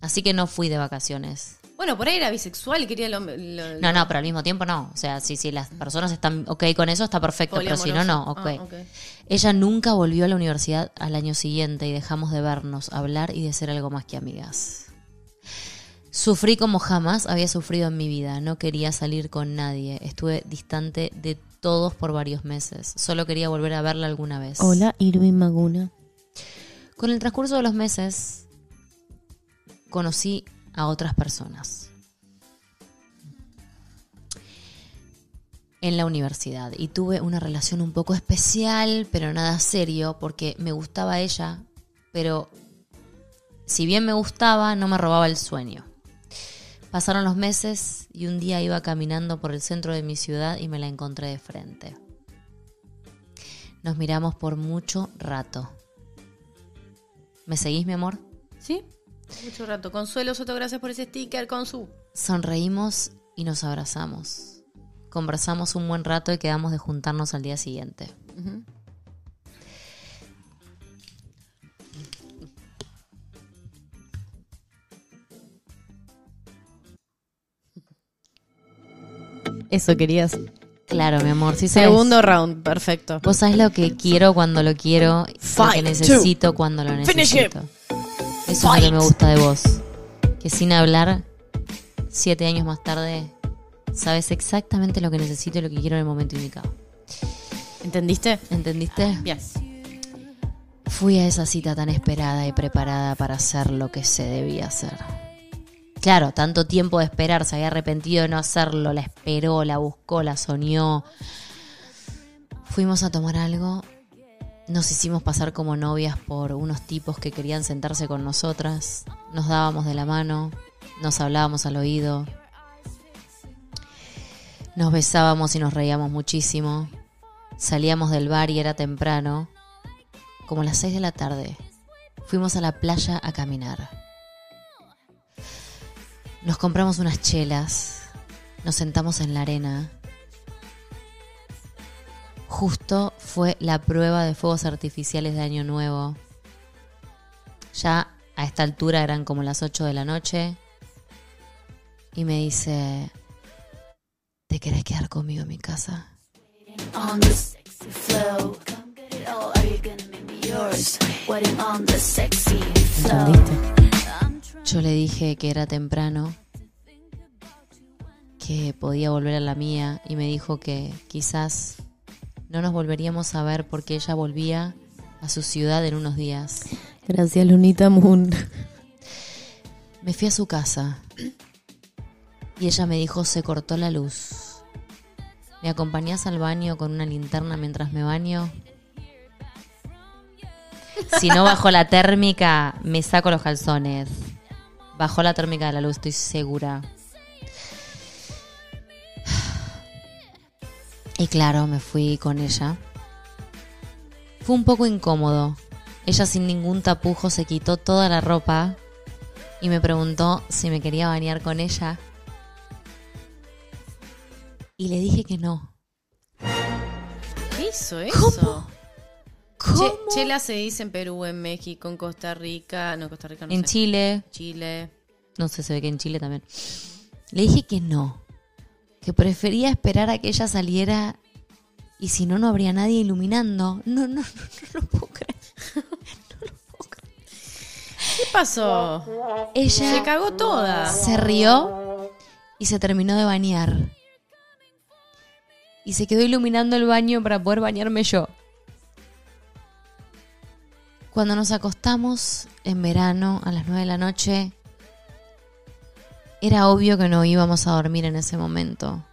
Así que no fui de vacaciones. Bueno, por ahí era bisexual y quería lo, lo- No, no, pero al mismo tiempo no. O sea, si, si las personas están ok con eso, está perfecto, pero si no, no, ok. poliamoroso. Ah, ok. Ella nunca volvió a la universidad al año siguiente y dejamos de vernos, hablar y de ser algo más que amigas. Sufrí como jamás había sufrido en mi vida. No quería salir con nadie. Estuve distante de todos por varios meses. Solo quería volver a verla alguna vez. Hola, Irving Maguna. Con el transcurso de los meses, conocí a otras personas. En la universidad. Y tuve una relación un poco especial, pero nada serio, porque me gustaba ella, pero si bien me gustaba, no me robaba el sueño. Pasaron los meses y un día iba caminando por el centro de mi ciudad y me la encontré de frente. Nos miramos por mucho rato. ¿Me seguís, mi amor? ¿Sí? Mucho rato. Consuelo Soto, gracias por ese sticker, Consu. Sonreímos y nos abrazamos. Conversamos un buen rato y quedamos de juntarnos al día siguiente. Eso querías. Claro, mi amor, sí sabes. Segundo round, perfecto. Vos sabés lo que quiero cuando lo quiero, lo que necesito cuando lo Finish necesito. Eso es lo que me gusta de vos. Que sin hablar, siete años más tarde, sabes exactamente lo que necesito y lo que quiero en el momento indicado. ¿Entendiste? ¿Entendiste? Bien. Fui a esa cita tan esperada y preparada para hacer lo que se debía hacer. Claro, tanto tiempo de esperar, se había arrepentido de no hacerlo, la esperó, la buscó, la soñó. Fuimos a tomar algo, nos hicimos pasar como novias por unos tipos que querían sentarse con nosotras, nos dábamos de la mano, nos hablábamos al oído, nos besábamos y nos reíamos muchísimo. Salíamos del bar y era temprano, como las 6 de la tarde. Fuimos a la playa a caminar. Nos compramos unas chelas, nos sentamos en la arena. Justo fue la prueba de fuegos artificiales de Año Nuevo. Ya a esta altura eran como las 8 de la noche. Y me dice, ¿te querés quedar conmigo en mi casa? on the sexy flow. Come get it all. Are you gonna make me yours? Waiting on the sexy flow. ¿Entendiste? Yo le dije que era temprano, que podía volver a la mía y me dijo que quizás no nos volveríamos a ver porque ella volvía a su ciudad en unos días. Gracias, Lunita Moon. Me fui a su casa y ella me dijo se cortó la luz. ¿Me acompañás al baño con una linterna mientras me baño? Si no bajo la térmica, me saco los calzones. Bajó la térmica de la luz, estoy segura. Y claro, me fui con ella. Fue un poco incómodo. Ella sin ningún tapujo se quitó toda la ropa y me preguntó si me quería bañar con ella. Y le dije que no. ¿Qué hizo eso? ¿Cómo? Che- chela se dice en Perú, en México, en Costa Rica. No, Costa Rica no En sé. Chile, Chile. no sé, se ve que en Chile también. Le dije que no, que prefería esperar a que ella saliera y si no, no habría nadie iluminando. No, no, no, no lo puedo creer. ¿Qué pasó? Ella Se cagó toda. se rió y se terminó de bañar. Y se quedó iluminando el baño para poder bañarme yo. Cuando nos acostamos en verano a las 9 de la noche, era obvio que no íbamos a dormir en ese momento.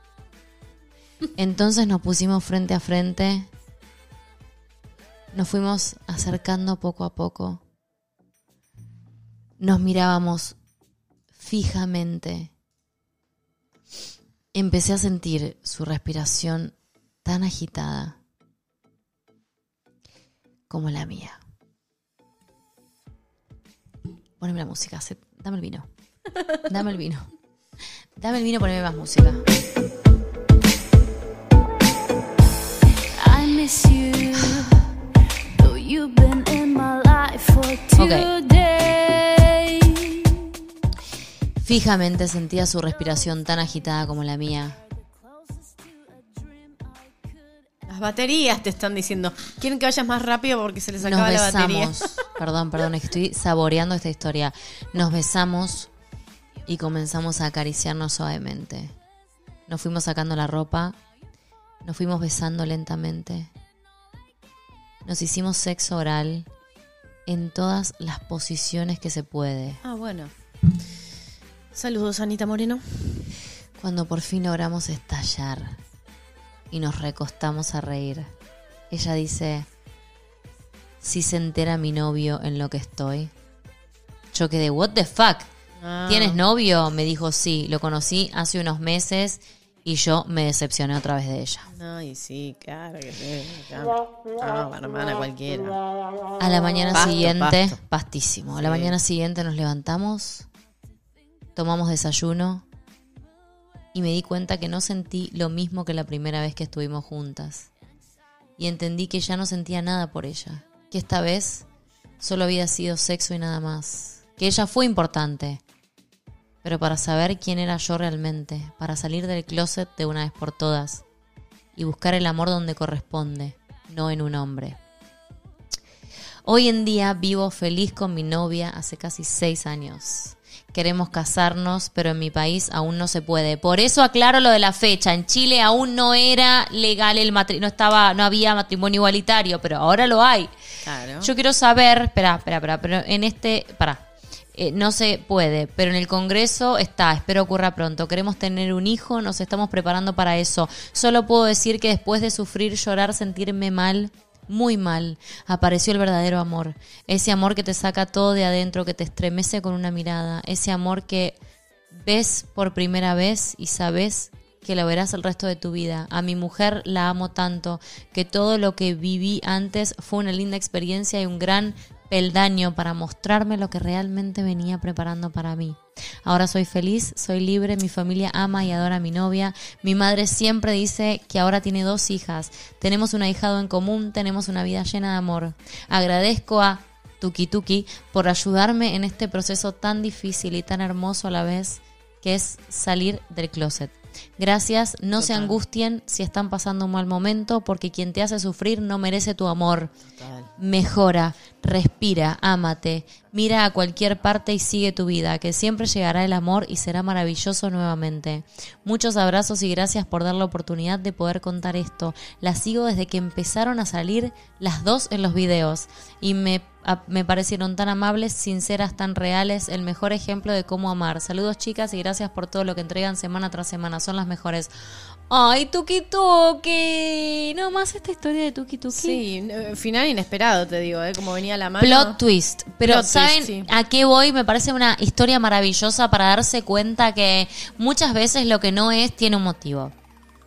Entonces nos pusimos frente a frente, nos fuimos acercando poco a poco, nos mirábamos fijamente. Empecé a sentir su respiración tan agitada como la mía. Poneme la música. se- Dame el vino. Dame el vino. Dame el vino, poneme más música. I miss you, though you've been in my life for two Okay. Fijamente sentía su respiración tan agitada como la mía. Las baterías te están diciendo. Quieren que vayas más rápido porque se les Nos acaba la batería. besamos. (laughs) Perdón, perdón, estoy saboreando esta historia. Nos besamos y comenzamos a acariciarnos suavemente. Nos fuimos sacando la ropa, nos fuimos besando lentamente. Nos hicimos sexo oral en todas las posiciones que se puede. Ah, bueno. Saludos, Anita Moreno. Cuando por fin logramos estallar y nos recostamos a reír, ella dice, si se entera mi novio en lo que estoy. Yo quedé, what the fuck? Ah. ¿Tienes novio? Me dijo, sí, lo conocí hace unos meses y yo me decepcioné otra vez de ella. Ay, sí, claro que sí. claro. Hermana cualquiera. A la mañana Pasto, siguiente, pasto. pastísimo. A la mañana siguiente nos levantamos, tomamos desayuno y me di cuenta que no sentí lo mismo que la primera vez que estuvimos juntas. Y entendí que ya no sentía nada por ella. Que esta vez solo había sido sexo y nada más. Que ella fue importante. Pero para saber quién era yo realmente, para salir del closet de una vez por todas y buscar el amor donde corresponde, no en un hombre. Hoy en día vivo feliz con mi novia hace casi seis años. Queremos casarnos, pero en mi país aún no se puede. Por eso aclaro lo de la fecha. En Chile aún no era legal el matrimonio, no estaba, no había matrimonio igualitario, pero ahora lo hay. Claro. Yo quiero saber, espera, espera, espera, pero en este, para, no se puede, pero en el Congreso está, espero ocurra pronto. Queremos tener un hijo, nos estamos preparando para eso. Solo puedo decir que después de sufrir, llorar, sentirme mal, muy mal, apareció el verdadero amor. Ese amor que te saca todo de adentro, que te estremece con una mirada. Ese amor que ves por primera vez y sabes que la verás el resto de tu vida. A mi mujer la amo tanto que todo lo que viví antes fue una linda experiencia y un gran peldaño para mostrarme lo que realmente venía preparando para mí. Ahora soy feliz, soy libre, mi familia ama y adora a mi novia. Mi madre siempre dice que ahora tiene dos hijas. Tenemos un ahijado en común, tenemos una vida llena de amor. Agradezco a Tuki Tuki por ayudarme en este proceso tan difícil y tan hermoso a la vez que es salir del closet. Gracias, no se angustien si están pasando un mal momento porque quien te hace sufrir no merece tu amor. Mejora, respira, ámate, mira a cualquier parte y sigue tu vida, que siempre llegará el amor y será maravilloso nuevamente. Muchos abrazos y gracias por dar la oportunidad de poder contar esto. La sigo desde que empezaron a salir las dos en los videos y me, me parecieron tan amables, sinceras, tan reales, el mejor ejemplo de cómo amar. Saludos chicas y gracias por todo lo que entregan semana tras semana, son las mejores. Ay, Tuki Tuki, no más esta historia de Tuki Tuki. Sí, eh, final inesperado, te digo, ¿eh? Como venía la mano. Plot twist. Pero Plot twist, ¿saben sí. a qué voy? Me parece una historia maravillosa para darse cuenta que muchas veces lo que no es tiene un motivo.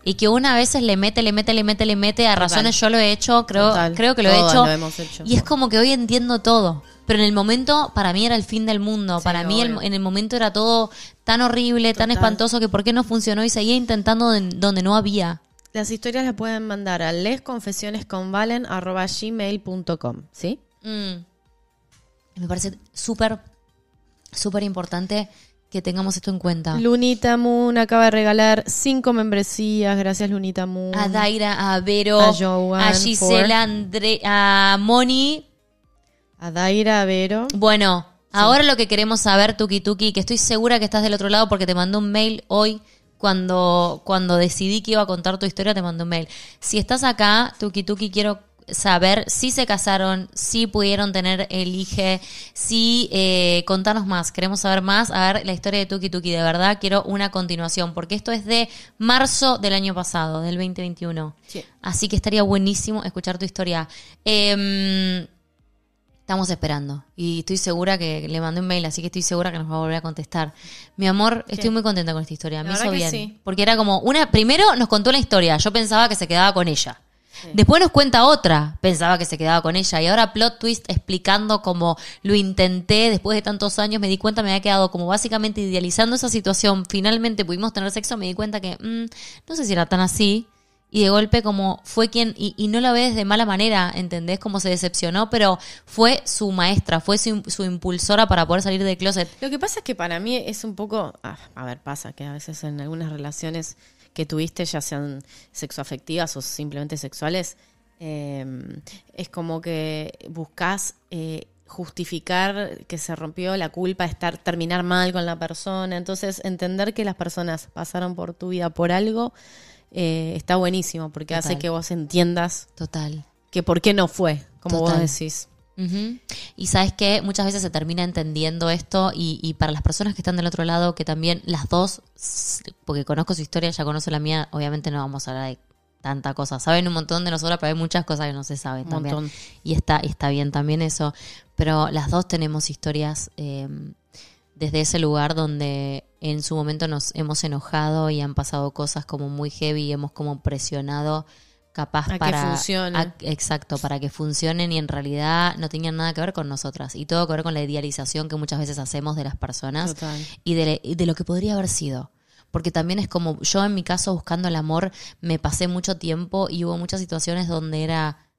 Y que una a veces le mete, le mete, le mete, le mete a razones. Yo lo he hecho, creo, Total. creo que lo he hecho. lo hemos hecho. Y es como que hoy entiendo todo. Pero en el momento, para mí era el fin del mundo. Sí, para mí el- en el momento era todo tan horrible, tan espantoso que por qué no funcionó y seguía intentando en- donde no había. Las historias las pueden mandar a lesconfesionesconvalen.gmail.com, ¿sí? Mm. Me parece súper, súper importante que tengamos esto en cuenta. Lunita Moon acaba de regalar cinco membresías. Gracias, Lunita Moon. a Daira, a Vero, A Joan, a Gisela, a Moni. A Daira, a Vero. Bueno, ahora lo que queremos saber, Tuki Tuki, que estoy segura que estás del otro lado porque te mandé un mail hoy cuando, cuando decidí que iba a contar tu historia, te mandé un mail. Si estás acá, Tuki Tuki, quiero saber si se casaron, si pudieron tener el hije, si eh, contanos más, queremos saber más, a ver la historia de Tuki Tuki, de verdad quiero una continuación, porque esto es de marzo del año pasado, del 2021. Sí. Así que estaría buenísimo escuchar tu historia. Em, estamos esperando. Y estoy segura que le mandé un mail, así que estoy segura que nos va a volver a contestar. Mi amor, estoy muy contenta con esta historia. La Me hizo bien. sí. Porque era como una. Primero nos contó la historia. Yo pensaba que se quedaba con ella. Después nos cuenta otra, pensaba que se quedaba con ella y ahora plot twist explicando cómo lo intenté después de tantos años, me di cuenta, me había quedado como básicamente idealizando esa situación, finalmente pudimos tener sexo, me di cuenta que mm, no sé si era tan así y de golpe como fue quien, y, y no la ves de mala manera, ¿entendés? Como se decepcionó, pero fue su maestra, fue su, su impulsora para poder salir del closet. Lo que pasa es que para mí es un poco. ah, a ver, pasa que a veces en algunas relaciones que tuviste, ya sean sexoafectivas o simplemente sexuales, eh, es como que buscas eh, justificar que se rompió la culpa, estar terminar mal con la persona. Entonces, entender que las personas pasaron por tu vida por algo eh, está buenísimo porque hace que vos entiendas Total. que por qué no fue, como Total. vos decís. Y sabes que muchas veces se termina entendiendo esto y, y para las personas que están del otro lado, que también las dos, porque conozco su historia, ya conozco la mía, obviamente no vamos a hablar de tanta cosa. Saben un montón de nosotras, pero hay muchas cosas que no se saben Un también. montón. Y está, está bien también eso. Pero las dos tenemos historias eh, desde ese lugar donde en su momento nos hemos enojado y han pasado cosas como muy heavy y hemos como presionado capaz A que para funcione. a- exacto para que funcionen y en realidad no tenían nada que ver con nosotras y todo que ver con la idealización que muchas veces hacemos de las personas Total. y de, y de lo que podría haber sido. Porque también es como, yo en mi caso buscando el amor, me pasé mucho tiempo y hubo muchas situaciones donde era,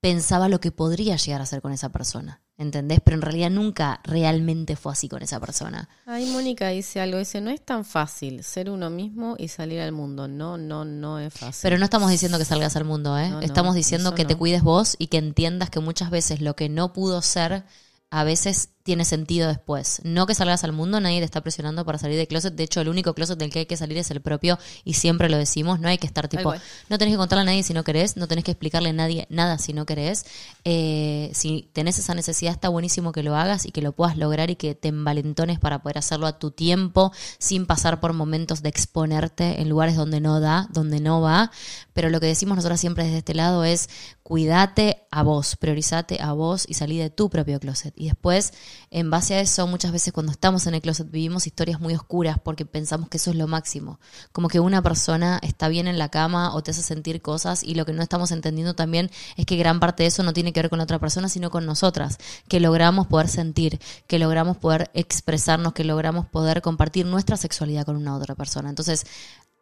pensaba lo que podría llegar a ser con esa persona, ¿entendés? Pero en realidad nunca realmente fue así con esa persona. Ahí Mónica dice algo, dice, no es tan fácil ser uno mismo y salir al mundo. No, no, no es fácil. Pero no estamos diciendo que salgas al mundo, ¿eh? No, no, estamos diciendo que te cuides vos y que entiendas que muchas veces lo que no pudo ser, a veces tiene sentido después. No que salgas al mundo, nadie te está presionando para salir de closet. De hecho, el único closet del que hay que salir es el propio y siempre lo decimos. No hay que estar tipo, no tenés que contarle a nadie si no querés, no tenés que explicarle a nadie nada si no querés. Eh, si tenés esa necesidad, está buenísimo que lo hagas y que lo puedas lograr y que te envalentones para poder hacerlo a tu tiempo, sin pasar por momentos de exponerte en lugares donde no da, donde no va. Pero lo que decimos nosotros siempre desde este lado es cuídate a vos, priorizate a vos y salí de tu propio closet. Y después, en base a eso, muchas veces cuando estamos en el closet vivimos historias muy oscuras porque pensamos que eso es lo máximo. Como que una persona está bien en la cama o te hace sentir cosas y lo que no estamos entendiendo también es que gran parte de eso no tiene que ver con otra persona, sino con nosotras, que logramos poder sentir, que logramos poder expresarnos, que logramos poder compartir nuestra sexualidad con una otra persona. Entonces,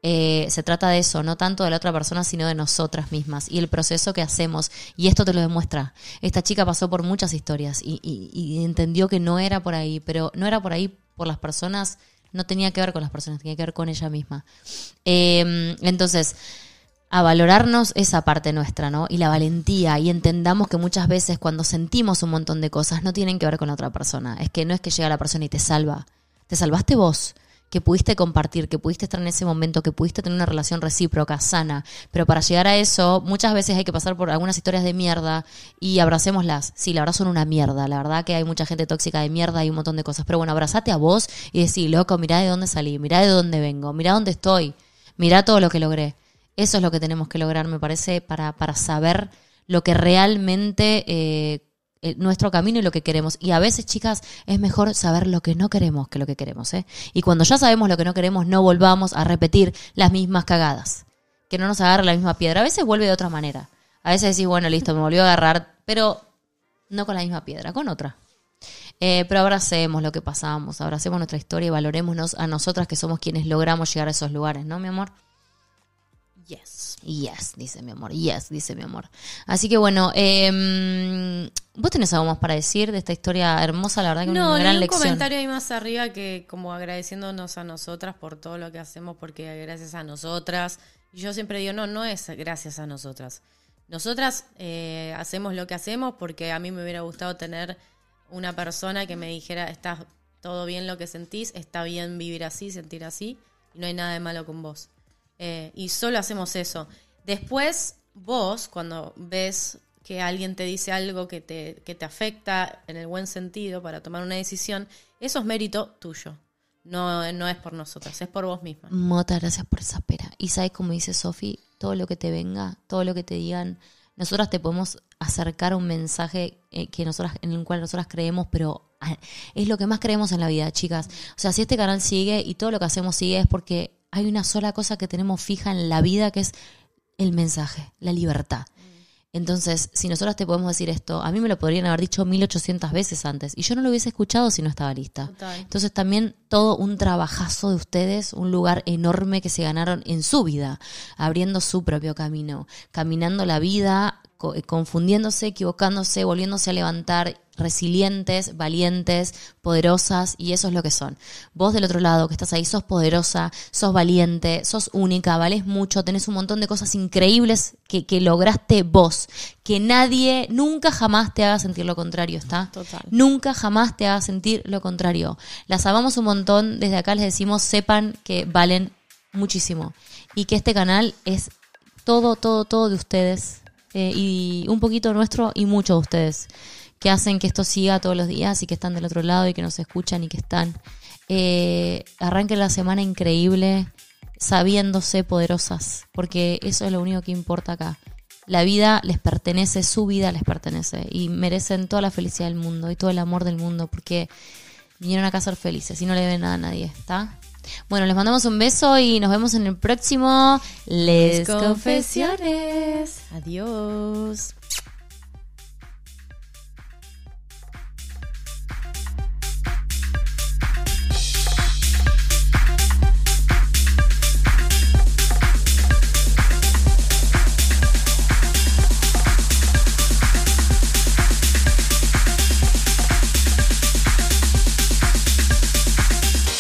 eh, se trata de eso, no tanto de la otra persona, sino de nosotras mismas y el proceso que hacemos. Y esto te lo demuestra. Esta chica pasó por muchas historias y, entendió que no era por ahí, pero no era por ahí por las personas, no tenía que ver con las personas, tenía que ver con ella misma. Eh, entonces, a valorarnos esa parte nuestra, ¿no? Y la valentía, y entendamos que muchas veces cuando sentimos un montón de cosas no tienen que ver con la otra persona. Es que no es que llega la persona y te salva. Te salvaste vos, que pudiste compartir, que pudiste estar en ese momento, que pudiste tener una relación recíproca, sana. Pero para llegar a eso, muchas veces hay que pasar por algunas historias de mierda y abracémoslas. Sí, la verdad son una mierda. La verdad que hay mucha gente tóxica de mierda y un montón de cosas. Pero bueno, abrazate a vos y decir, loco, mirá de dónde salí, mirá de dónde vengo, mirá dónde estoy, mirá todo lo que logré. Eso es lo que tenemos que lograr, me parece, para, para saber lo que realmente eh, nuestro camino y lo que queremos. Y a veces, chicas, es mejor saber lo que no queremos que lo que queremos. ¿eh? Y cuando ya sabemos lo que no queremos, no volvamos a repetir las mismas cagadas. Que no nos agarre la misma piedra. A veces vuelve de otra manera. A veces decís, bueno, listo, me volvió a agarrar, pero no con la misma piedra, con otra. Eh, pero abracemos lo que pasamos, abracemos nuestra historia y valorémonos a nosotras que somos quienes logramos llegar a esos lugares, ¿no, mi amor? Yes. Dice mi amor. Yes, dice mi amor. Así que bueno, eh, ¿vos tenés algo más para decir de esta historia hermosa? La verdad que No, una gran un lección. comentario ahí más arriba que como agradeciéndonos a nosotras por todo lo que hacemos, porque gracias a nosotras. Y yo siempre digo, no, no es gracias a nosotras. Nosotras eh, hacemos lo que hacemos porque a mí me hubiera gustado tener una persona que me dijera, está todo bien lo que sentís, está bien vivir así, sentir así, y no hay nada de malo con vos. Eh, y solo hacemos eso. Después, vos, cuando ves que alguien te dice algo que te, que te afecta en el buen sentido para tomar una decisión, eso es mérito tuyo. No, no es por nosotras, es por vos misma. Muchas gracias por esa pera. Y sabes como dice Sofi, todo lo que te venga, todo lo que te digan, nosotras te podemos acercar un mensaje eh, que en el cual nosotras creemos, pero ah, es lo que más creemos en la vida, chicas. O sea, si este canal sigue y todo lo que hacemos sigue es porque hay una sola cosa que tenemos fija en la vida que es el mensaje, la libertad. Entonces, si nosotros te podemos decir esto, a mí me lo podrían haber dicho 1800 veces antes y yo no lo hubiese escuchado si no estaba lista. Total. Entonces, también todo un trabajazo de ustedes, un lugar enorme que se ganaron en su vida, abriendo su propio camino, caminando la vida, confundiéndose, equivocándose, volviéndose a levantar, resilientes, valientes, poderosas, y eso es lo que son. Vos del otro lado, que estás ahí, sos poderosa, sos valiente, sos única, valés mucho, tenés un montón de cosas increíbles que, que lograste vos, que nadie nunca jamás te haga sentir lo contrario, ¿está? Total. Nunca jamás te haga sentir lo contrario. Las amamos un montón, desde acá les decimos, sepan que valen muchísimo y que este canal es todo, todo, todo de ustedes eh, y un poquito nuestro y mucho de ustedes que hacen que esto siga todos los días y que están del otro lado y que nos escuchan y que están. Eh, arranquen la semana increíble sabiéndose poderosas, porque eso es lo único que importa acá. La vida les pertenece, su vida les pertenece y merecen toda la felicidad del mundo y todo el amor del mundo porque vinieron acá a ser felices y no le deben nada a nadie, ¿está? Bueno, les mandamos un beso y nos vemos en el próximo Les Confesiones. Adiós.